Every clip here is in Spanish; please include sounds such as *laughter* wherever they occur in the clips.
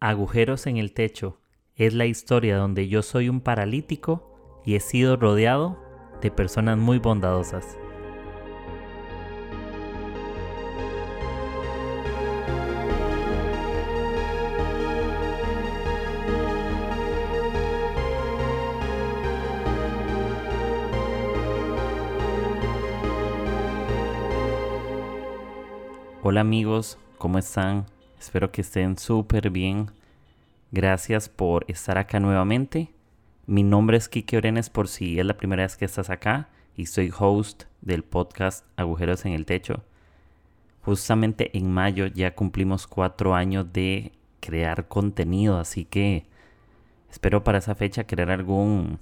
Agujeros en el techo es la historia donde yo soy un paralítico y he sido rodeado de personas muy bondadosas. Hola amigos, ¿cómo están? Espero que estén súper bien. Gracias por estar acá nuevamente. Mi nombre es Kike Orenes por si es la primera vez que estás acá y soy host del podcast Agujeros en el Techo. Justamente en mayo ya cumplimos cuatro años de crear contenido, así que espero para esa fecha crear algún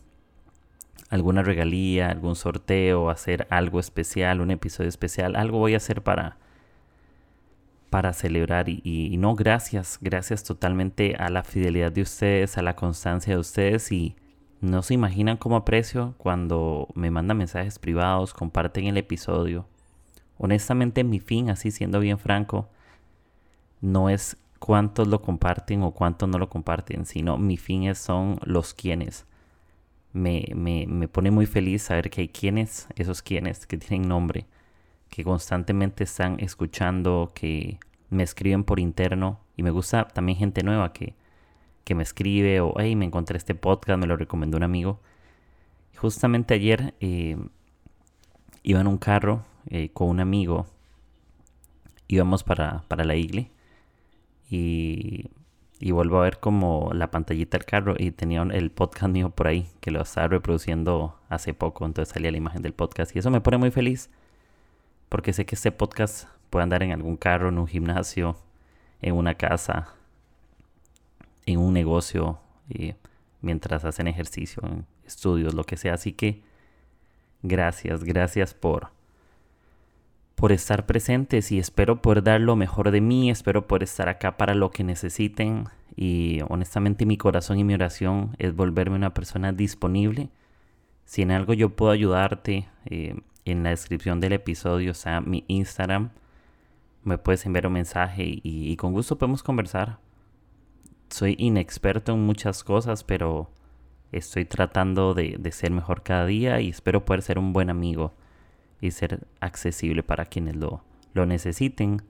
alguna regalía, algún sorteo, hacer algo especial, un episodio especial, algo voy a hacer para para celebrar y, no gracias, gracias totalmente a la fidelidad de ustedes, a la constancia de ustedes y no se imaginan cómo aprecio cuando me mandan mensajes privados, comparten el episodio. Honestamente mi fin, así siendo bien franco, no es cuántos lo comparten o cuántos no lo comparten, sino mi fin es, son los quienes. Me, me, me pone muy feliz saber que hay quienes, esos quienes que tienen nombre, que constantemente están escuchando, que me escriben por interno y me gusta también gente nueva que, que me escribe o, hey, me encontré este podcast, me lo recomendó un amigo. Justamente ayer eh, iba en un carro eh, con un amigo, íbamos para, para la iglesia y, y vuelvo a ver como la pantallita del carro y tenía el podcast mío por ahí que lo estaba reproduciendo hace poco, entonces salía la imagen del podcast y eso me pone muy feliz porque sé que este podcast puede andar en algún carro, en un gimnasio, en una casa, en un negocio, y mientras hacen ejercicio, en estudios, lo que sea. Así que gracias, gracias por, por estar presentes y espero poder dar lo mejor de mí, espero poder estar acá para lo que necesiten y honestamente mi corazón y mi oración es volverme una persona disponible. Si en algo yo puedo ayudarte, eh, en la descripción del episodio sea mi Instagram. Me puedes enviar un mensaje y, con gusto podemos conversar. Soy inexperto en muchas cosas, pero estoy tratando de, ser mejor cada día y espero poder ser un buen amigo y ser accesible para quienes lo, lo necesiten.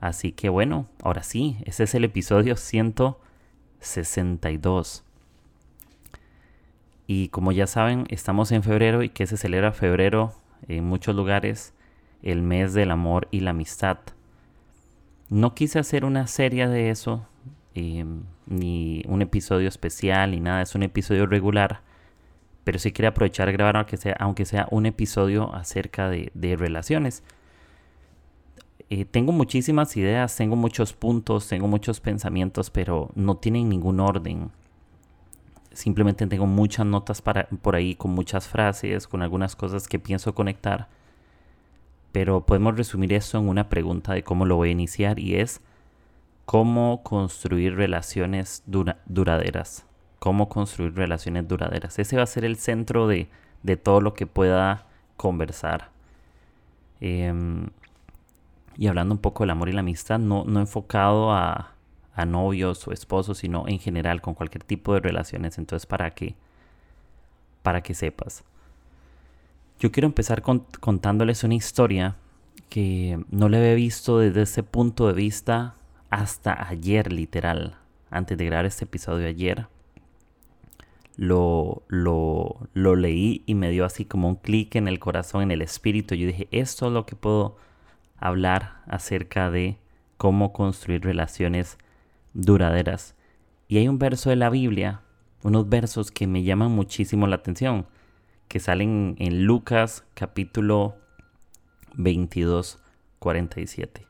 Así que bueno, ahora sí, ese es el episodio 162. Y como ya saben, estamos en febrero y que se celebra febrero en muchos lugares el mes del amor y la amistad. No quise hacer una serie de eso, em, ni un episodio especial, ni nada, es un episodio regular, pero sí quería aprovechar y grabar aunque sea, aunque sea un episodio acerca de, relaciones. Eh, tengo muchísimas ideas, tengo muchos puntos, tengo muchos pensamientos, pero no tienen ningún orden simplemente tengo muchas notas para, por ahí con muchas frases, con algunas cosas que pienso conectar. Pero podemos resumir eso en una pregunta de cómo lo voy a iniciar y es cómo construir relaciones duraderas. Cómo construir relaciones duraderas. Ese va a ser el centro de, todo lo que pueda conversar. Em, y hablando un poco del amor y la amistad, no, no enfocado a, a novios o esposos, sino en general con cualquier tipo de relaciones. Entonces, para para que sepas. Yo quiero empezar contándoles una historia que no le había visto desde ese punto de vista hasta ayer, literal. Antes de grabar este episodio ayer, lo, lo, lo leí y me dio así como un clic en el corazón, en el espíritu. Yo dije, esto es lo que puedo hablar acerca de cómo construir relaciones duraderas. Y hay un verso de la Biblia, unos versos que me llaman muchísimo la atención, que salen en Lucas capítulo 22, 47.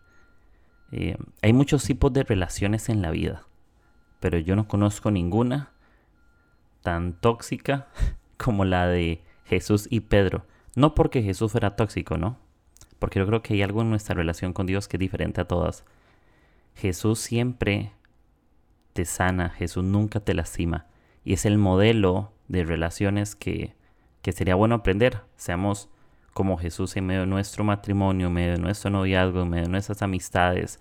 Eh, hay muchos tipos de relaciones en la vida, pero yo no conozco ninguna tan tóxica *laughs* como la de Jesús y Pedro. No porque Jesús fuera tóxico, ¿no? Porque yo creo que hay algo en nuestra relación con Dios que es diferente a todas. Jesús siempre te sana, Jesús nunca te lastima. Y es el modelo de relaciones que, que sería bueno aprender. Seamos como Jesús en medio de nuestro matrimonio, en medio de nuestro noviazgo, en medio de nuestras amistades,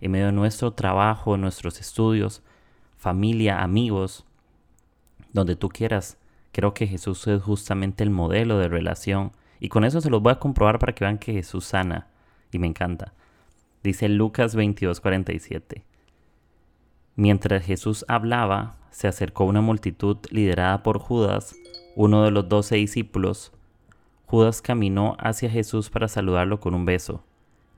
en medio de nuestro trabajo, nuestros estudios. familia, amigos, donde tú quieras. Creo que Jesús es justamente el modelo de relación. Y con eso se los voy a comprobar para que vean que Jesús sana. Y me encanta. Dice Lucas 22, 47. Mientras Jesús hablaba, se acercó una multitud liderada por Judas, uno de los doce discípulos. Judas caminó hacia Jesús para saludarlo con un beso.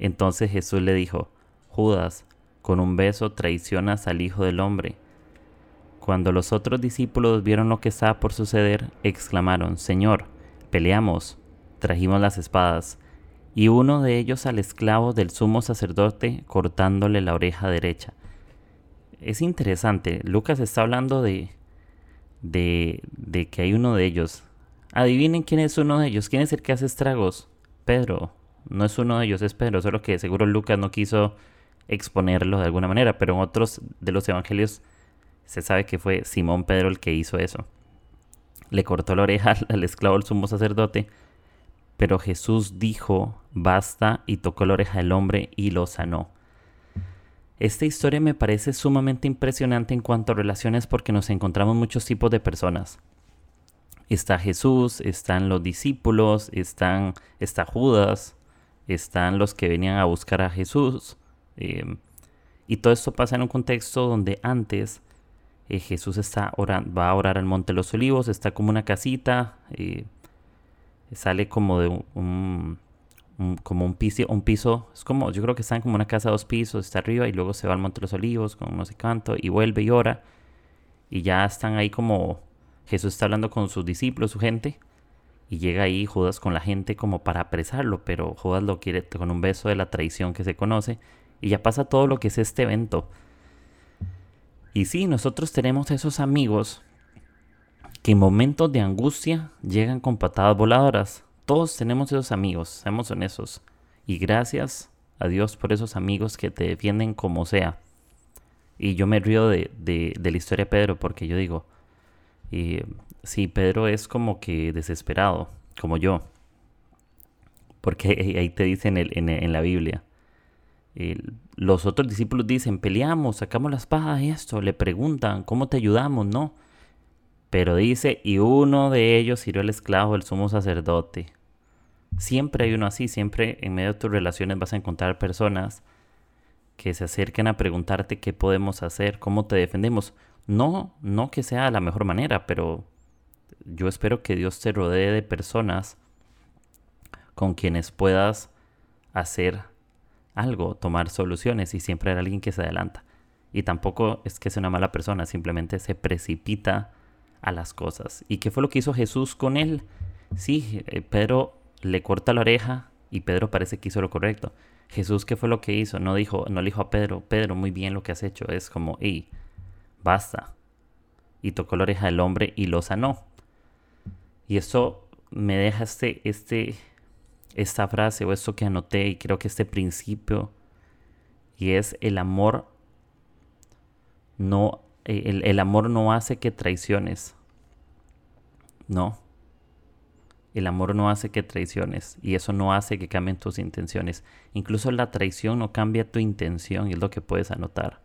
Entonces Jesús le dijo, Judas, con un beso traicionas al Hijo del Hombre. Cuando los otros discípulos vieron lo que estaba por suceder, exclamaron, Señor, peleamos. Trajimos las espadas, y uno de ellos al esclavo del sumo sacerdote cortándole la oreja derecha. Es interesante, Lucas está hablando de, de, de que hay uno de ellos. Adivinen quién es uno de ellos, quién es el que hace estragos. Pedro, no es uno de ellos, es Pedro, solo que seguro Lucas no quiso exponerlo de alguna manera, pero en otros de los evangelios se sabe que fue Simón Pedro el que hizo eso. Le cortó la oreja *laughs* al esclavo del sumo sacerdote, pero Jesús dijo, basta, y tocó la oreja del hombre y lo sanó. Esta historia me parece sumamente impresionante en cuanto a relaciones porque nos encontramos muchos tipos de personas. Está Jesús, están los discípulos, están, está Judas, están los que venían a buscar a Jesús. Eh, y todo esto pasa en un contexto donde antes eh, Jesús está va a orar al Monte de los Olivos, está como una casita, eh, sale como de un, como un piso, un piso, es como, yo creo que están como una casa de dos pisos, está arriba y luego se va al Monte de los Olivos con no sé canto y vuelve y ora. Y ya están ahí como Jesús está hablando con sus discípulos, su gente, y llega ahí Judas con la gente como para apresarlo, pero Judas lo quiere con un beso de la traición que se conoce, y ya pasa todo lo que es este evento. Y sí, nosotros tenemos esos amigos que en momentos de angustia llegan con patadas voladoras. Todos tenemos esos amigos, seamos honestos. Y gracias a Dios por esos amigos que te defienden como sea. Y yo me río de, la historia de Pedro porque yo digo, y, sí, Pedro es como que desesperado, como yo. Porque *laughs* ahí te dicen en, la Biblia. los otros discípulos dicen, peleamos, sacamos la espada y esto. Le preguntan, ¿cómo te ayudamos? No. Pero dice, y uno de ellos hirió al esclavo del sumo sacerdote. Siempre hay uno así, siempre en medio de tus relaciones vas a encontrar personas que se acerquen a preguntarte qué podemos hacer, cómo te defendemos. No, no que sea la mejor manera, pero yo espero que Dios te rodee de personas con quienes puedas hacer algo, tomar soluciones y siempre hay alguien que se adelanta. Y tampoco es que sea una mala persona, simplemente se precipita a las cosas. ¿Y qué fue lo que hizo Jesús con él? Sí, eh, Pedro le corta la oreja y Pedro parece que hizo lo correcto. Jesús, ¿qué fue lo que hizo? No dijo, no le dijo a Pedro, Pedro, muy bien lo que has hecho. Es como, hey, basta. Y tocó la oreja del hombre y lo sanó. Y eso me deja este, este, esta frase o esto que anoté y creo que este principio y es el amor no el, amor no hace que traiciones. No. El amor no hace que traiciones y eso no hace que cambien tus intenciones. Incluso la traición no cambia tu intención y es lo que puedes anotar.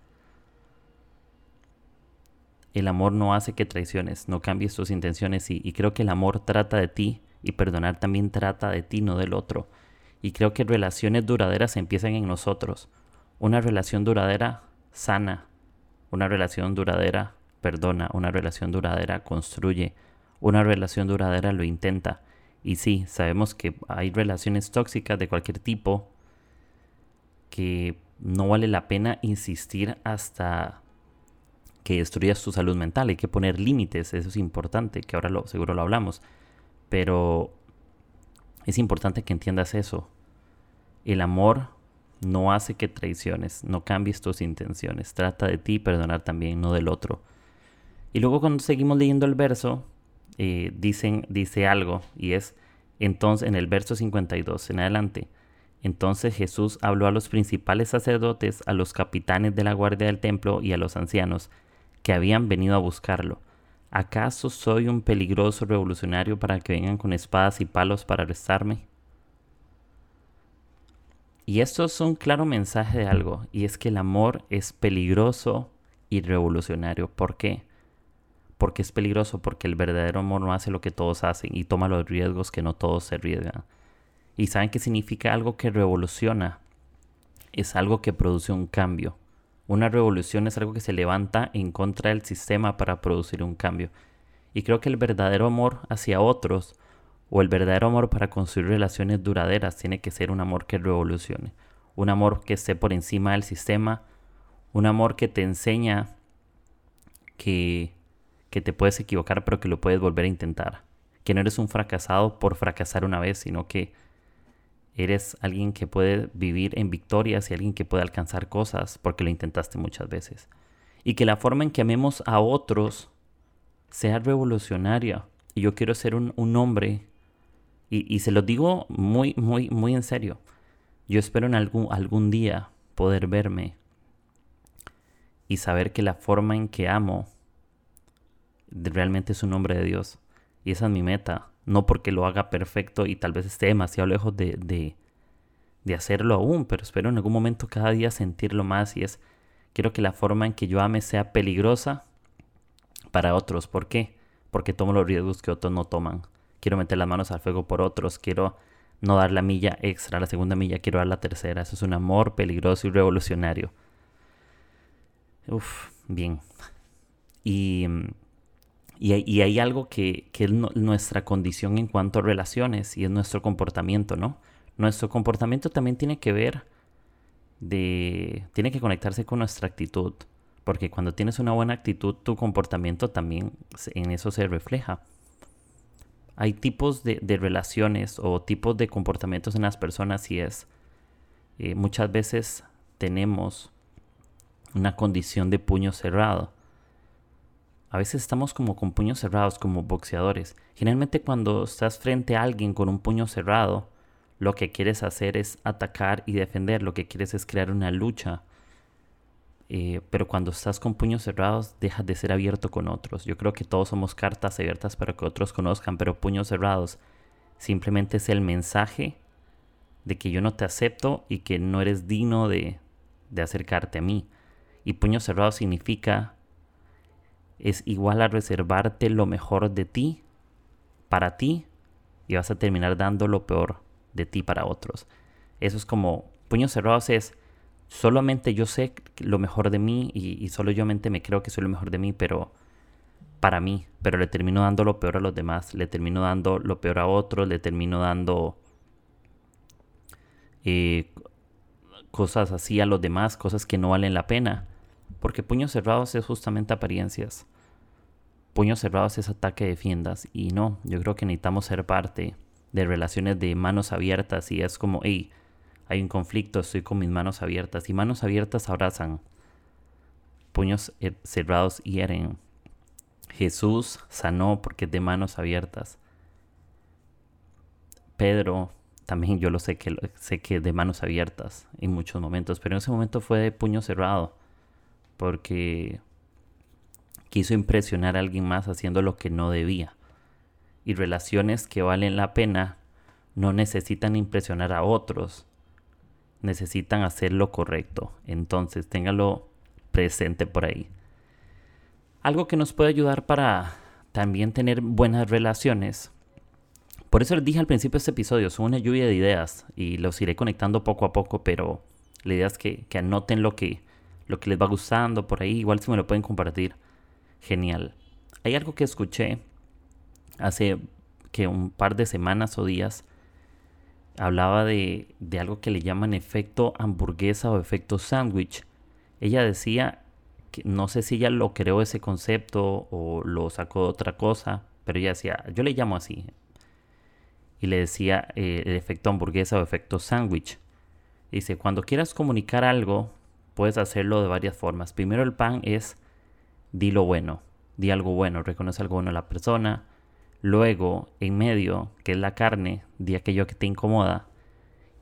El amor no hace que traiciones, no cambies tus intenciones y, y creo que el amor trata de ti y perdonar también trata de ti, no del otro. Y creo que relaciones duraderas empiezan en nosotros. Una relación duradera sana, una relación duradera perdona, una relación duradera construye, una relación duradera lo intenta. Y sí, sabemos que hay relaciones tóxicas de cualquier tipo que no vale la pena insistir hasta que destruyas tu salud mental. Hay que poner límites, eso es importante, que ahora lo, seguro lo hablamos. Pero es importante que entiendas eso. El amor no hace que traiciones, no cambies tus intenciones, trata de ti perdonar también, no del otro. Y luego cuando seguimos leyendo el verso, dicen, dice algo, y es entonces en el verso 52 en adelante. Entonces Jesús habló a los principales sacerdotes, a los capitanes de la guardia del templo y a los ancianos que habían venido a buscarlo. ¿Acaso soy un peligroso revolucionario para que vengan con espadas y palos para arrestarme? Y esto es un claro mensaje de algo, y es que el amor es peligroso y revolucionario. ¿Por qué? Porque es peligroso, porque el verdadero amor no hace lo que todos hacen y toma los riesgos que no todos se arriesgan. ¿Y saben qué significa algo que revoluciona? Es algo que produce un cambio. Una revolución es algo que se levanta en contra del sistema para producir un cambio. Y creo que el verdadero amor hacia otros o el verdadero amor para construir relaciones duraderas tiene que ser un amor que revolucione. Un amor que esté por encima del sistema. Un amor que te enseña que, que te puedes equivocar pero que lo puedes volver a intentar. Que no eres un fracasado por fracasar una vez, sino que Eres alguien que puede vivir en victorias y alguien que puede alcanzar cosas porque lo intentaste muchas veces. Y que la forma en que amemos a otros sea revolucionaria. Y yo quiero ser un, hombre, y, se lo digo muy, muy, muy en serio. Yo espero en algún, algún día poder verme y saber que la forma en que amo realmente es un nombre de Dios. Y esa es mi meta no porque lo haga perfecto y tal vez esté demasiado lejos de, de, hacerlo aún, pero espero en algún momento cada día sentirlo más y es, quiero que la forma en que yo ame sea peligrosa para otros. ¿Por qué? Porque tomo los riesgos que otros no toman. Quiero meter las manos al fuego por otros, quiero no dar la milla extra, la segunda milla, quiero dar la tercera. Eso es un amor peligroso y revolucionario. Uf, bien. Y y, hay algo que, es nuestra condición en cuanto a relaciones y es nuestro comportamiento, ¿no? Nuestro comportamiento también tiene que ver de... tiene que conectarse con nuestra actitud. Porque cuando tienes una buena actitud, tu comportamiento también en eso se refleja. Hay tipos de, relaciones o tipos de comportamientos en las personas y es... Eh, muchas veces tenemos una condición de puño cerrado a veces estamos como con puños cerrados, como boxeadores. Generalmente cuando estás frente a alguien con un puño cerrado, lo que quieres hacer es atacar y defender, lo que quieres es crear una lucha. Eh, pero cuando estás con puños cerrados, dejas de ser abierto con otros. Yo creo que todos somos cartas abiertas para que otros conozcan, pero puños cerrados simplemente es el mensaje de que yo no te acepto y que no eres digno de, de acercarte a mí. Y puños cerrados significa es igual a reservarte lo mejor de ti para ti y vas a terminar dando lo peor de ti para otros. Eso es como puños cerrados es solamente yo sé lo mejor de mí y, solo yo me creo que soy lo mejor de mí, pero para mí, pero le termino dando lo peor a los demás, le termino dando lo peor a otros, le termino dando eh, cosas así a los demás, cosas que no valen la pena. Porque puños cerrados es justamente apariencias puños cerrados es ataque defiendas. Y no, yo creo que necesitamos ser parte de relaciones de manos abiertas y es como, hey, hay un conflicto, estoy con mis manos abiertas. Y manos abiertas abrazan. Puños eh, cerrados hieren. Jesús sanó porque es de manos abiertas. Pedro también yo lo sé que sé que de manos abiertas en muchos momentos, pero en ese momento fue de puño cerrado porque quiso impresionar a alguien más haciendo lo que no debía. Y relaciones que valen la pena no necesitan impresionar a otros, necesitan hacer lo correcto. Entonces, téngalo presente por ahí. Algo que nos puede ayudar para también tener buenas relaciones. Por eso les dije al principio de este episodio, son una lluvia de ideas y los iré conectando poco a poco, pero la idea es que, que anoten lo que, lo que les va gustando por ahí, igual si me lo pueden compartir genial. Hay algo que escuché hace que un par de semanas o días. Hablaba de, de algo que le llaman efecto hamburguesa o efecto sándwich. Ella decía que no sé si ella lo creó ese concepto o lo sacó de otra cosa, pero ella decía, yo le llamo así. Y le decía eh, el efecto hamburguesa o efecto sándwich. Dice, cuando quieras comunicar algo, puedes hacerlo de varias formas. Primero el pan es di lo bueno, di algo bueno, reconoce algo bueno a la persona. Luego, en medio, que es la carne, di aquello que te incomoda.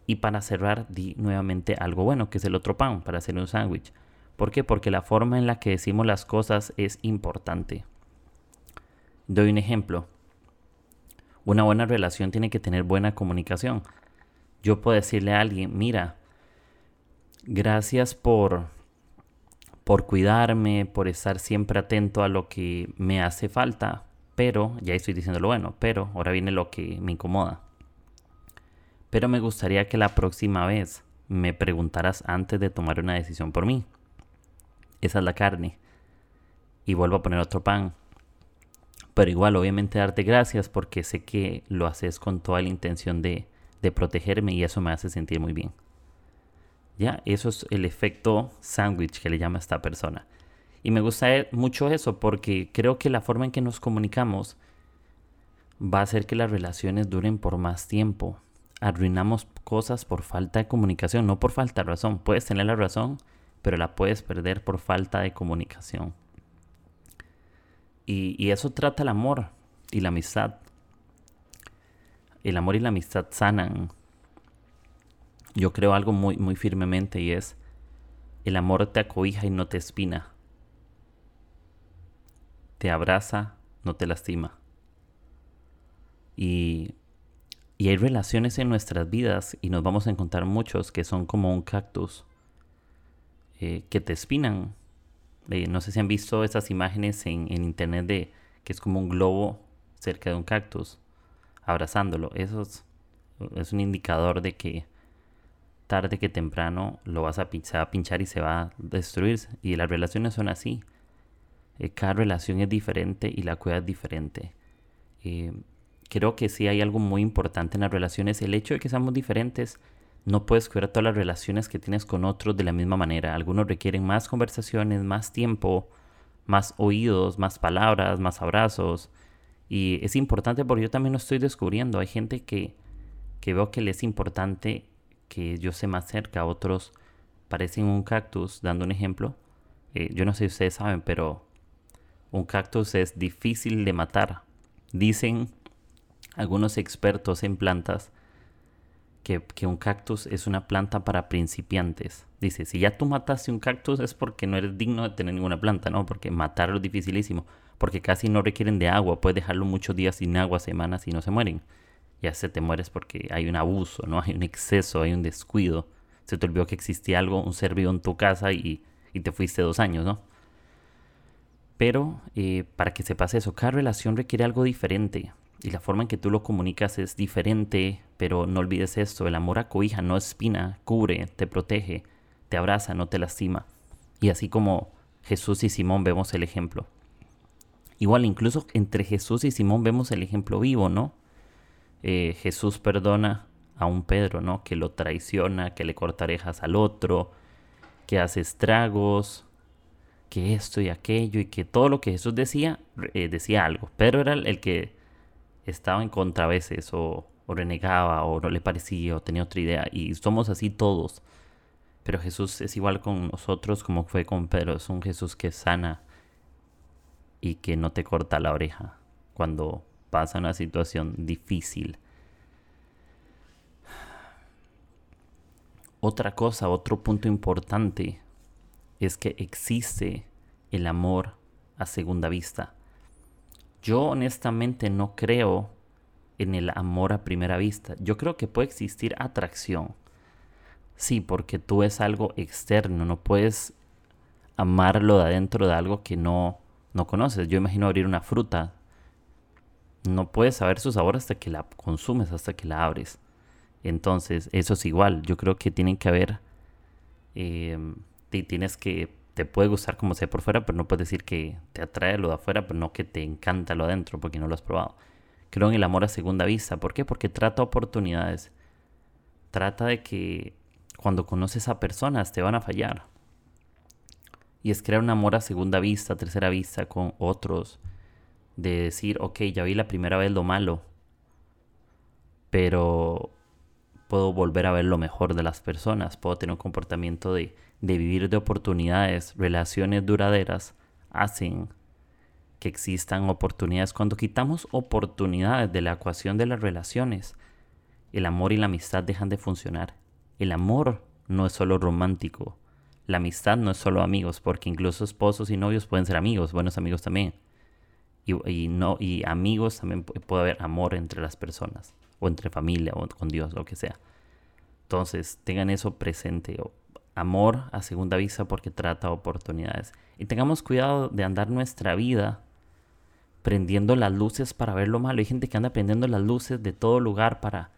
Y para cerrar, di nuevamente algo bueno, que es el otro pan, para hacer un sándwich. ¿Por qué? Porque la forma en la que decimos las cosas es importante. Doy un ejemplo. Una buena relación tiene que tener buena comunicación. Yo puedo decirle a alguien, mira, gracias por por cuidarme, por estar siempre atento a lo que me hace falta, pero, ya estoy diciendo lo bueno, pero ahora viene lo que me incomoda. Pero me gustaría que la próxima vez me preguntaras antes de tomar una decisión por mí. Esa es la carne. Y vuelvo a poner otro pan. Pero igual, obviamente, darte gracias porque sé que lo haces con toda la intención de, de protegerme y eso me hace sentir muy bien. Eso es el efecto sándwich que le llama esta persona. Y me gusta mucho eso porque creo que la forma en que nos comunicamos va a hacer que las relaciones duren por más tiempo. Arruinamos cosas por falta de comunicación, no por falta de razón. Puedes tener la razón, pero la puedes perder por falta de comunicación. Y, eso trata el amor y la amistad. El amor y la amistad sanan. Yo creo algo muy, muy firmemente y es, el amor te acobija y no te espina. Te abraza, no te lastima. Y, y hay relaciones en nuestras vidas y nos vamos a encontrar muchos que son como un cactus eh, que te espinan. Eh, no sé si han visto esas imágenes en, internet de que es como un globo cerca de un cactus, abrazándolo. Eso es, un indicador de que tarde que temprano lo vas a pinchar, a pinchar y se va a destruir. Y las relaciones son así. Eh, cada relación es diferente y la cuida es diferente. creo que sí hay algo muy importante en las relaciones. El hecho de que seamos diferentes no puedes cuidar todas las relaciones que tienes con otros de la misma manera. Algunos requieren más conversaciones, más tiempo, más oídos, más palabras, más abrazos. Y es importante porque yo también lo estoy descubriendo. Hay gente que, que veo que le es importante que yo sé más cerca. Otros parecen un cactus, dando un ejemplo. Eh, yo no sé si ustedes saben, pero un cactus es difícil de matar. Dicen algunos expertos en plantas que, un cactus es una planta para principiantes. Dice, si ya tú mataste un cactus es porque no eres digno de tener ninguna planta, ¿no? Porque matarlo es dificilísimo. Porque casi no requieren de agua. Puedes dejarlo muchos días sin agua, semanas y no se mueren. Ya se te mueres porque hay un abuso, ¿no? *laughs* Hay un exceso, hay un descuido. Se te olvidó que existía algo, un ser vivo en tu casa y, te fuiste dos años, ¿no? Pero eh, para que sepas eso, cada relación requiere algo diferente y la forma en que tú lo comunicas es diferente, pero no olvides esto, el amor acobija, no espina, cubre, te protege, te abraza, no te lastima. Y así como Jesús y Simón vemos el ejemplo. Igual incluso entre Jesús y Simón vemos el ejemplo vivo, ¿no? Eh, Jesús perdona a un Pedro, ¿no? Que lo traiciona, que le corta orejas al otro, que hace estragos, que esto y aquello, y que todo lo que Jesús decía, eh, decía algo. Pedro era el que estaba en contra a veces o, renegaba o no le parecía o tenía otra idea y somos así todos. Pero Jesús es igual con nosotros como fue con Pedro, es un Jesús que sana y que no te corta la oreja cuando pasa una situación difícil. Otra cosa, otro punto importante es que existe el amor a segunda vista. Yo honestamente no creo en el amor a primera vista. Yo creo que puede existir atracción. Sí, porque tú es algo externo, no puedes amarlo de adentro de algo que no, no conoces. Yo imagino abrir una fruta. No puedes saber su sabor hasta que la consumes, hasta que la abres. Entonces, eso es igual. Yo creo que tienen que haber... Eh, tienes que te puede gustar como sea por fuera, pero no puedes decir que te atrae lo de afuera, pero no que te encanta lo adentro porque no lo has probado. Creo en el amor a segunda vista. ¿Por qué? Porque trata oportunidades. Trata de que cuando conoces a personas te van a fallar. Y es crear un amor a segunda vista, tercera vista con otros. De decir, ok, ya vi la primera vez lo malo, pero puedo volver a ver lo mejor de las personas, puedo tener un comportamiento de, vivir de oportunidades, relaciones duraderas, hacen que existan oportunidades. Cuando quitamos oportunidades de la ecuación de las relaciones, el amor y la amistad dejan de funcionar. El amor no es solo romántico, la amistad no es solo amigos, porque incluso esposos y novios pueden ser amigos, buenos amigos también. Y, no, y amigos también puede haber amor entre las personas o entre familia o con Dios, lo que sea. Entonces, tengan eso presente. amor a segunda vista porque trata oportunidades. Y tengamos cuidado de andar nuestra vida prendiendo las luces para ver lo malo. Hay gente que anda prendiendo las luces de todo lugar para,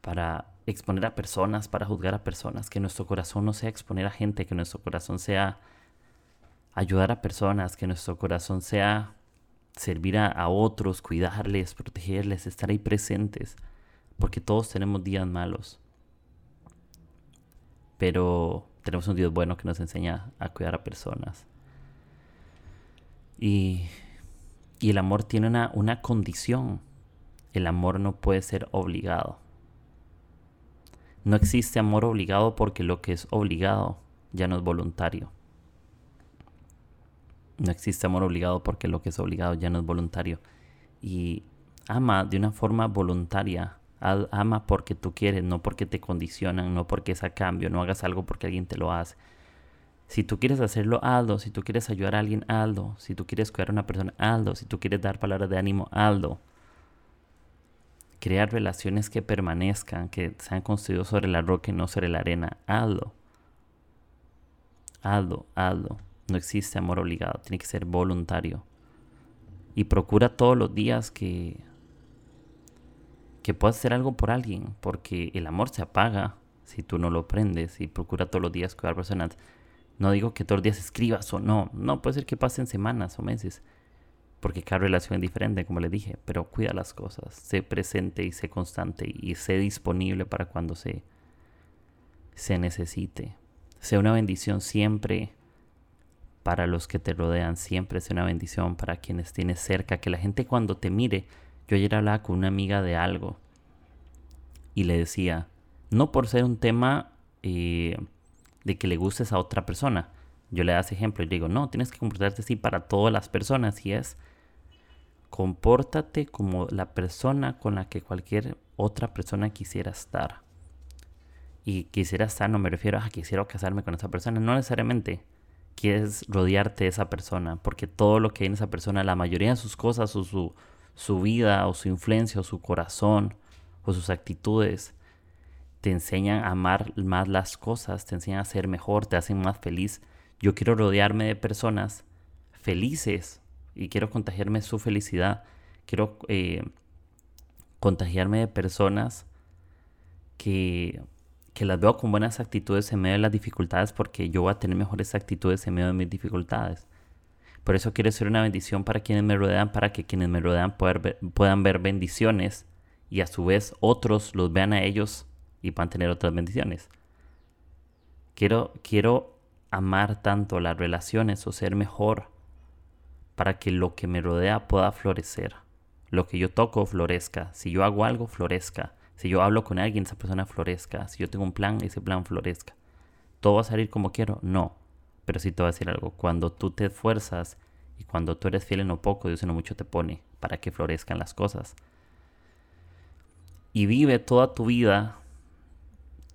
para exponer a personas, para juzgar a personas. Que nuestro corazón no sea exponer a gente, que nuestro corazón sea ayudar a personas, que nuestro corazón sea servir a, otros, cuidarles, protegerles, estar ahí presentes. Porque todos tenemos días malos. Pero tenemos un Dios bueno que nos enseña a cuidar a personas. Y, el amor tiene una, una condición. El amor no puede ser obligado. No existe amor obligado porque lo que es obligado ya no es voluntario. No existe amor obligado porque lo que es obligado ya no es voluntario. Y ama de una forma voluntaria ama porque tú quieres, no porque te condicionan, no porque es a cambio, no hagas algo porque alguien te lo hace. Si tú quieres hacerlo, hazlo. Si tú quieres ayudar a alguien, hazlo. Si tú quieres cuidar a una persona, hazlo. Si tú quieres dar palabras de ánimo, hazlo. Crear relaciones que permanezcan, que sean construidos sobre la roca y no sobre la arena, hazlo. Hazlo, hazlo. No existe amor obligado, tiene que ser voluntario. Y procura todos los días que que puedas hacer algo por alguien, porque el amor se apaga si tú no lo prendes y procura todos los días cuidar personas. No digo que todos los días escribas o no, no, puede ser que pasen semanas o meses, porque cada relación es diferente, como le dije, pero cuida las cosas, sé presente y sé constante y sé disponible para cuando se, se necesite. Sea una bendición siempre para los que te rodean, siempre sea una bendición para quienes tienes cerca, que la gente cuando te mire yo ayer hablaba con una amiga de algo y le decía, no por ser un tema eh, de que le gustes a otra persona. Yo le das ejemplo y le digo, no, tienes que comportarte así para todas las personas y es, compórtate como la persona con la que cualquier otra persona quisiera estar. Y quisiera estar, no me refiero a quisiera casarme con esa persona, no necesariamente quieres rodearte de esa persona, porque todo lo que hay en esa persona, la mayoría de sus cosas o su, su vida o su influencia o su corazón o sus actitudes te enseñan a amar más las cosas, te enseñan a ser mejor, te hacen más feliz. Yo quiero rodearme de personas felices y quiero contagiarme su felicidad. Quiero eh, contagiarme de personas que, que las veo con buenas actitudes en medio de las dificultades porque yo voy a tener mejores actitudes en medio de mis dificultades. Por eso quiero ser una bendición para quienes me rodean, para que quienes me rodean puedan ver bendiciones y a su vez otros los vean a ellos y puedan tener otras bendiciones. Quiero, quiero amar tanto las relaciones o ser mejor para que lo que me rodea pueda florecer. Lo que yo toco florezca. Si yo hago algo, florezca. Si yo hablo con alguien, esa persona florezca. Si yo tengo un plan, ese plan florezca. ¿Todo va a salir como quiero? No. Pero sí te voy a decir algo, cuando tú te esfuerzas y cuando tú eres fiel en lo poco, Dios en lo mucho te pone para que florezcan las cosas. Y vive toda tu vida,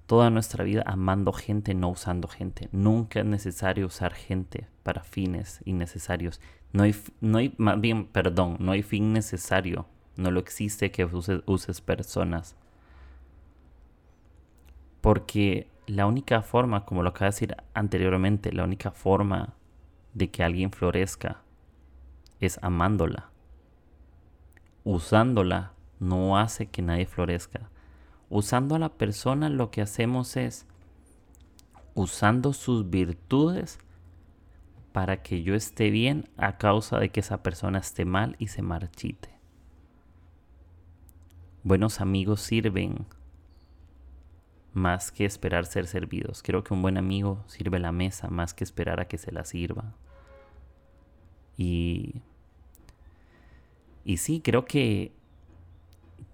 toda nuestra vida amando gente, no usando gente. Nunca es necesario usar gente para fines innecesarios. No hay, no hay más bien, perdón, no hay fin necesario. No lo existe que uses, uses personas. Porque la única forma, como lo acabo de decir anteriormente, la única forma de que alguien florezca es amándola. Usándola no hace que nadie florezca. Usando a la persona lo que hacemos es usando sus virtudes para que yo esté bien a causa de que esa persona esté mal y se marchite. Buenos amigos sirven más que esperar ser servidos. Creo que un buen amigo sirve la mesa más que esperar a que se la sirva. Y, y sí, creo que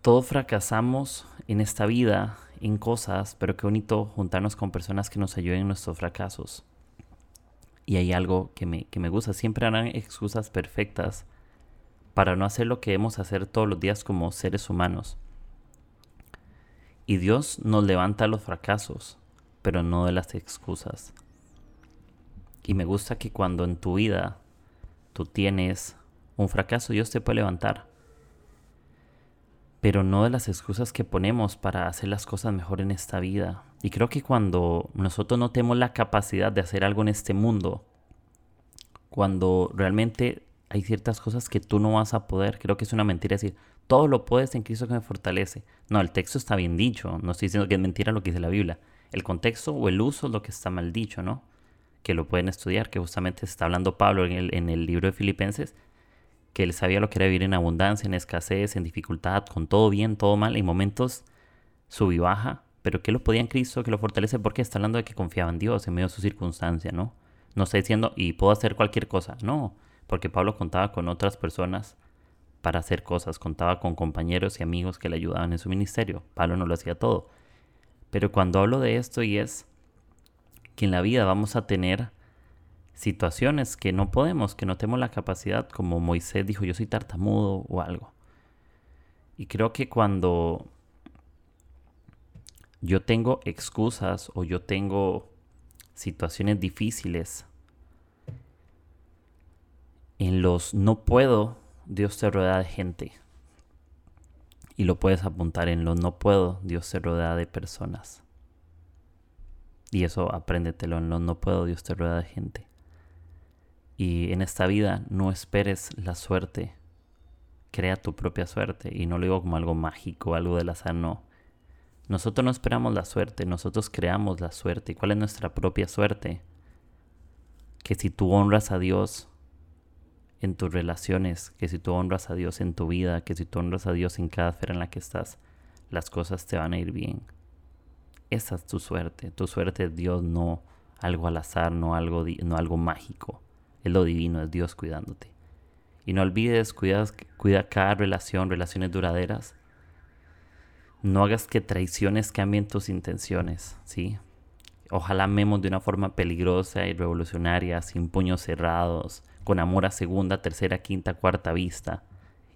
todos fracasamos en esta vida en cosas, pero qué bonito juntarnos con personas que nos ayuden en nuestros fracasos. Y hay algo que me, que me gusta. Siempre harán excusas perfectas para no hacer lo que debemos hacer todos los días como seres humanos. Y Dios nos levanta los fracasos, pero no de las excusas. Y me gusta que cuando en tu vida tú tienes un fracaso, Dios te puede levantar. Pero no de las excusas que ponemos para hacer las cosas mejor en esta vida. Y creo que cuando nosotros no tenemos la capacidad de hacer algo en este mundo, cuando realmente hay ciertas cosas que tú no vas a poder, creo que es una mentira decir, todo lo puedes en Cristo que me fortalece. No, el texto está bien dicho, no estoy diciendo que es mentira lo que dice la Biblia. El contexto o el uso es lo que está mal dicho, ¿no? Que lo pueden estudiar, que justamente está hablando Pablo en el, libro de Filipenses, que él sabía lo que era vivir en abundancia, en escasez, en dificultad, con todo bien, todo mal, en momentos sub y baja, pero que lo podía en Cristo, que lo fortalece, porque está hablando de que confiaba en Dios en medio de su circunstancia, ¿no? No está diciendo, y puedo hacer cualquier cosa, no, porque Pablo contaba con otras personas para hacer cosas, contaba con compañeros y amigos que le ayudaban en su ministerio. Pablo no lo hacía todo. Pero cuando hablo de esto y es que en la vida vamos a tener situaciones que no podemos, que no tenemos la capacidad, como Moisés dijo, yo soy tartamudo o algo. Y creo que cuando yo tengo excusas o yo tengo situaciones difíciles, en los no puedo, Dios te rodea de gente. Y lo puedes apuntar en los no puedo, Dios te rodea de personas. Y eso apréndetelo en los no puedo, Dios te rodea de gente. Y en esta vida no esperes la suerte. Crea tu propia suerte. Y no lo digo como algo mágico, algo del azar, no. Nosotros no esperamos la suerte, nosotros creamos la suerte. ¿Y cuál es nuestra propia suerte? Que si tú honras a Dios, en tus relaciones, que si tú honras a Dios en tu vida, que si tú honras a Dios en cada esfera en la que estás, las cosas te van a ir bien. Esa es tu suerte. Tu suerte es Dios, no algo al azar, no algo, no algo mágico. Es lo divino, es Dios cuidándote. Y no olvides, cuida, cuida cada relación, relaciones duraderas. No hagas que traiciones cambien tus intenciones, ¿sí? Ojalá amemos de una forma peligrosa y revolucionaria, sin puños cerrados, con amor a segunda, tercera, quinta, cuarta vista.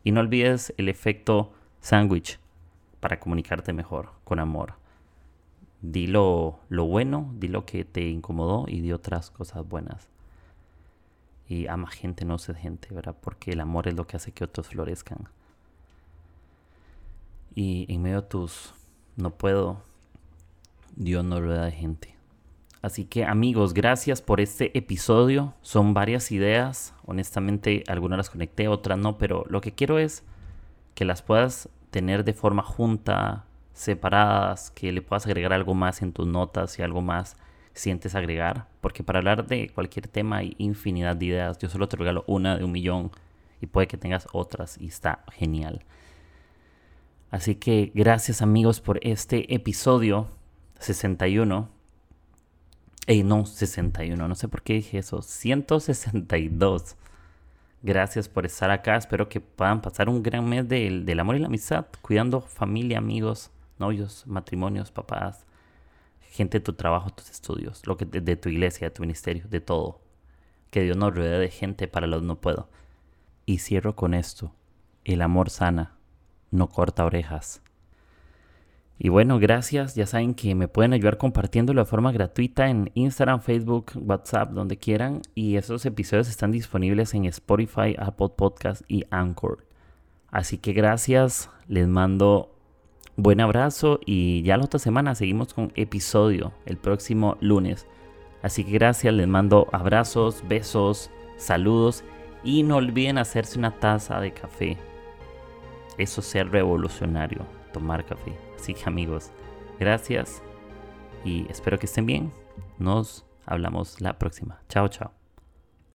Y no olvides el efecto sándwich para comunicarte mejor, con amor. Di lo, bueno, di lo que te incomodó y di otras cosas buenas. Y ama gente, no sé gente, ¿verdad? Porque el amor es lo que hace que otros florezcan. Y en medio de tus no puedo, Dios no rueda de gente. Así que amigos, gracias por este episodio. Son varias ideas. Honestamente, algunas las conecté, otras no, pero lo que quiero es que las puedas tener de forma junta, separadas, que le puedas agregar algo más en tus notas y algo más sientes agregar. Porque para hablar de cualquier tema hay infinidad de ideas. Yo solo te regalo una de un millón y puede que tengas otras y está genial. Así que gracias amigos por este episodio 61 Ey, no, 61, no sé por qué dije eso. 162. Gracias por estar acá. Espero que puedan pasar un gran mes del, amor y la amistad, cuidando familia, amigos, novios, matrimonios, papás, gente de tu trabajo, tus estudios, lo que de, de tu iglesia, de tu ministerio, de todo. Que Dios nos rodee de gente para los no puedo. Y cierro con esto. El amor sana, no corta orejas. Y bueno, gracias. Ya saben que me pueden ayudar compartiéndolo de forma gratuita en Instagram, Facebook, WhatsApp, donde quieran. Y esos episodios están disponibles en Spotify, Apple Podcast y Anchor. Así que gracias. Les mando buen abrazo y ya la otra semana seguimos con episodio el próximo lunes. Así que gracias. Les mando abrazos, besos, saludos y no olviden hacerse una taza de café. Eso sea revolucionario, tomar café. Así que amigos, gracias y espero que estén bien. Nos hablamos la próxima. Chao, chao.